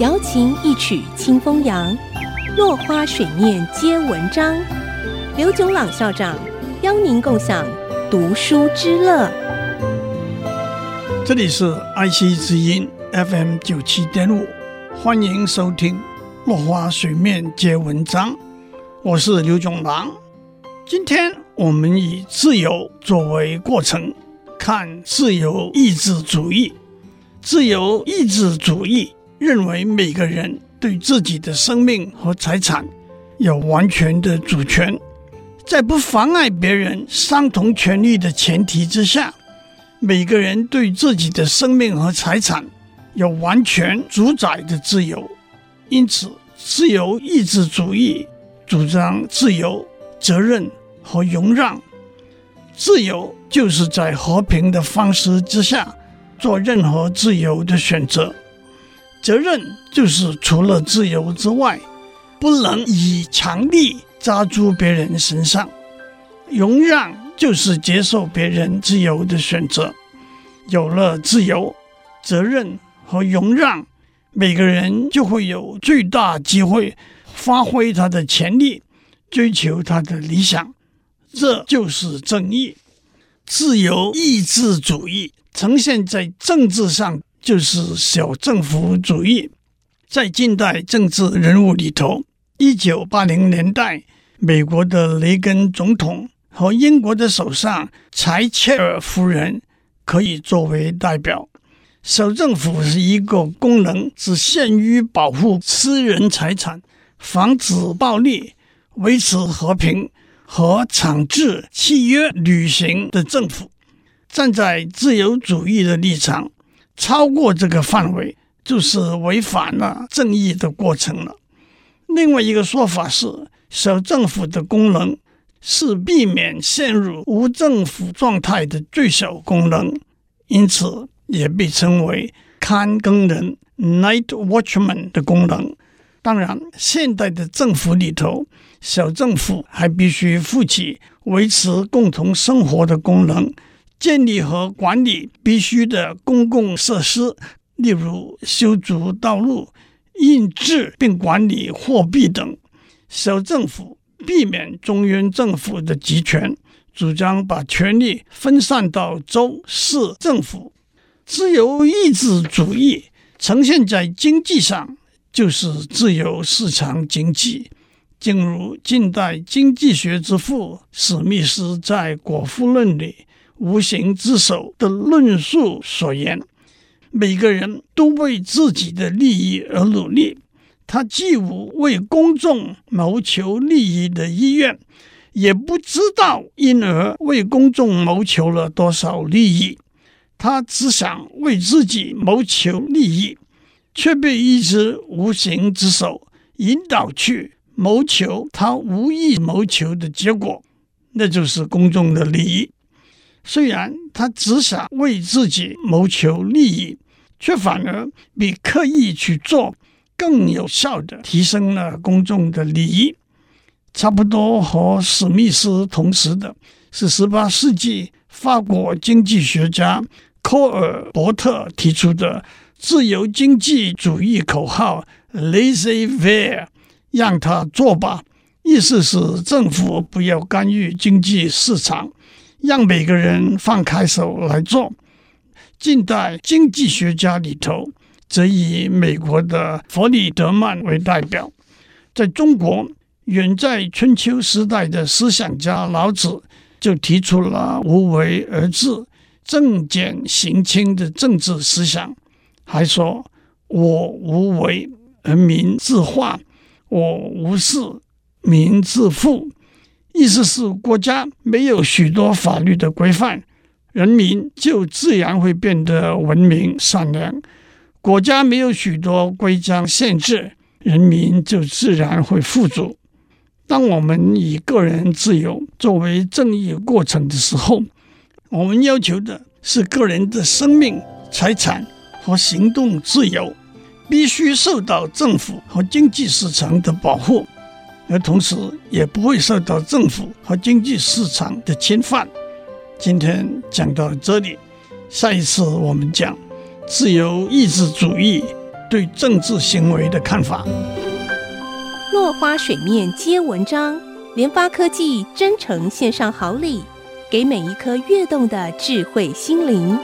瑶琴一曲清风扬，落花水面皆文章。刘炯朗校长邀您共享读书之乐。这里是爱惜之音 FM 九七点五，欢迎收听《落花水面皆文章》，我是刘炯朗。今天我们以自由作为过程，看自由意志主义。自由意志主义认为每个人对自己的生命和财产有完全的主权，在不妨碍别人相同权利的前提之下。每个人对自己的生命和财产有完全主宰的自由，因此，自由意志主义主张自由、责任和容让。自由就是在和平的方式之下做任何自由的选择；责任就是除了自由之外，不能以强力抓住别人身上；容让。就是接受别人自由的选择，有了自由、责任和容让，每个人就会有最大机会发挥他的潜力，追求他的理想。这就是正义。自由意志主义呈现在政治上，就是小政府主义。在近代政治人物里头，一九八零年代美国的雷根总统。和英国的首相柴切尔夫人可以作为代表。小政府是一个功能只限于保护私人财产、防止暴力、维持和平和强制契约履行的政府。站在自由主义的立场，超过这个范围就是违反了正义的过程了。另外一个说法是，小政府的功能。是避免陷入无政府状态的最小功能，因此也被称为看更人 （night watchman） 的功能。当然，现代的政府里头，小政府还必须负起维持共同生活的功能，建立和管理必须的公共设施，例如修筑道路、印制并管理货币等。小政府。避免中央政府的集权，主张把权力分散到州市政府。自由意志主义呈现在经济上，就是自由市场经济。正如近代经济学之父史密斯在《国富论》里“无形之手”的论述所言：每个人都为自己的利益而努力。他既无为公众谋求利益的意愿，也不知道因而为公众谋求了多少利益。他只想为自己谋求利益，却被一只无形之手引导去谋求他无意谋求的结果，那就是公众的利益。虽然他只想为自己谋求利益，却反而比刻意去做。更有效地提升了公众的利益。差不多和史密斯同时的是，十八世纪法国经济学家科尔伯特提出的自由经济主义口号 “Laissez-faire”，让他做吧。意思是政府不要干预经济市场，让每个人放开手来做。近代经济学家里头。则以美国的弗里德曼为代表，在中国，远在春秋时代的思想家老子就提出了“无为而治、政简刑轻”的政治思想，还说“我无为而民自化，我无事民自富”，意思是国家没有许多法律的规范，人民就自然会变得文明善良。国家没有许多规章限制，人民就自然会富足。当我们以个人自由作为正义过程的时候，我们要求的是个人的生命、财产和行动自由必须受到政府和经济市场的保护，而同时也不会受到政府和经济市场的侵犯。今天讲到这里，下一次我们讲。自由意志主义对政治行为的看法。落花水面皆文章，联发科技真诚献上好礼，给每一颗跃动的智慧心灵。